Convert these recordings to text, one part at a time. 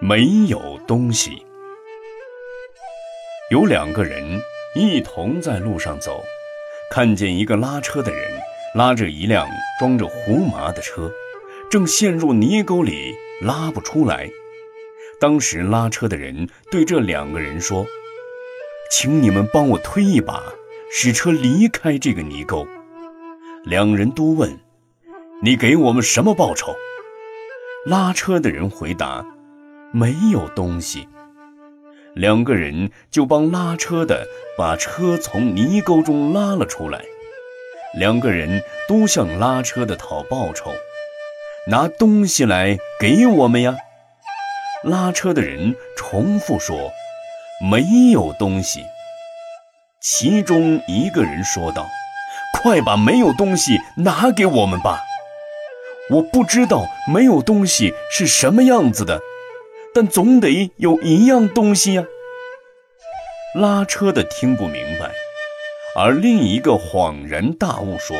没有东西。有两个人一同在路上走，看见一个拉车的人拉着一辆装着胡麻的车，正陷入泥沟里拉不出来。当时拉车的人对这两个人说：“请你们帮我推一把，使车离开这个泥沟。”两人都问：“你给我们什么报酬？”拉车的人回答。没有东西，两个人就帮拉车的把车从泥沟中拉了出来。两个人都向拉车的讨报酬，拿东西来给我们呀！拉车的人重复说：“没有东西。”其中一个人说道：“快把没有东西拿给我们吧！我不知道没有东西是什么样子的。”但总得有一样东西呀。拉车的听不明白，而另一个恍然大悟说：“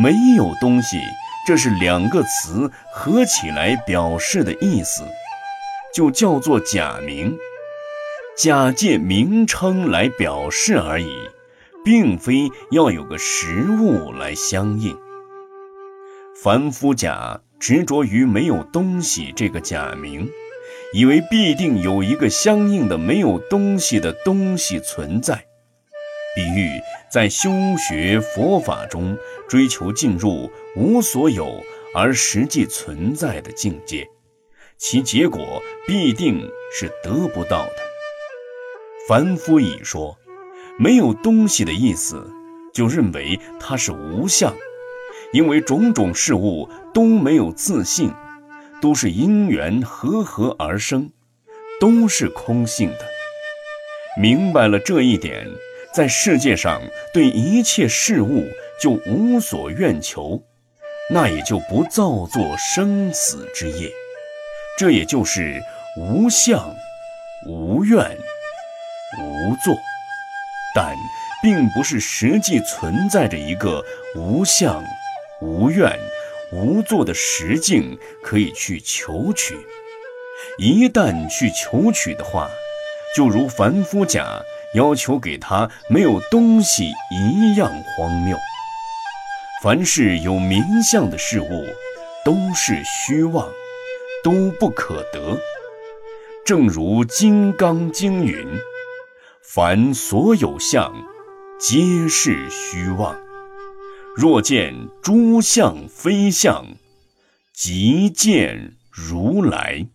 没有东西，这是两个词合起来表示的意思，就叫做假名，假借名称来表示而已，并非要有个实物来相应。凡夫假执着于没有东西这个假名。”以为必定有一个相应的没有东西的东西存在，比喻在修学佛法中追求进入无所有而实际存在的境界，其结果必定是得不到的。凡夫已说没有东西的意思，就认为它是无相，因为种种事物都没有自性。都是因缘和合而生，都是空性的。明白了这一点，在世界上对一切事物就无所愿求，那也就不造作生死之业。这也就是无相、无愿、无作，但并不是实际存在着一个无相、无愿。无作的实境可以去求取，一旦去求取的话，就如凡夫甲要求给他没有东西一样荒谬。凡是有名相的事物，都是虚妄，都不可得。正如《金刚经》云：“凡所有相，皆是虚妄。”若见诸相非相，即见如来。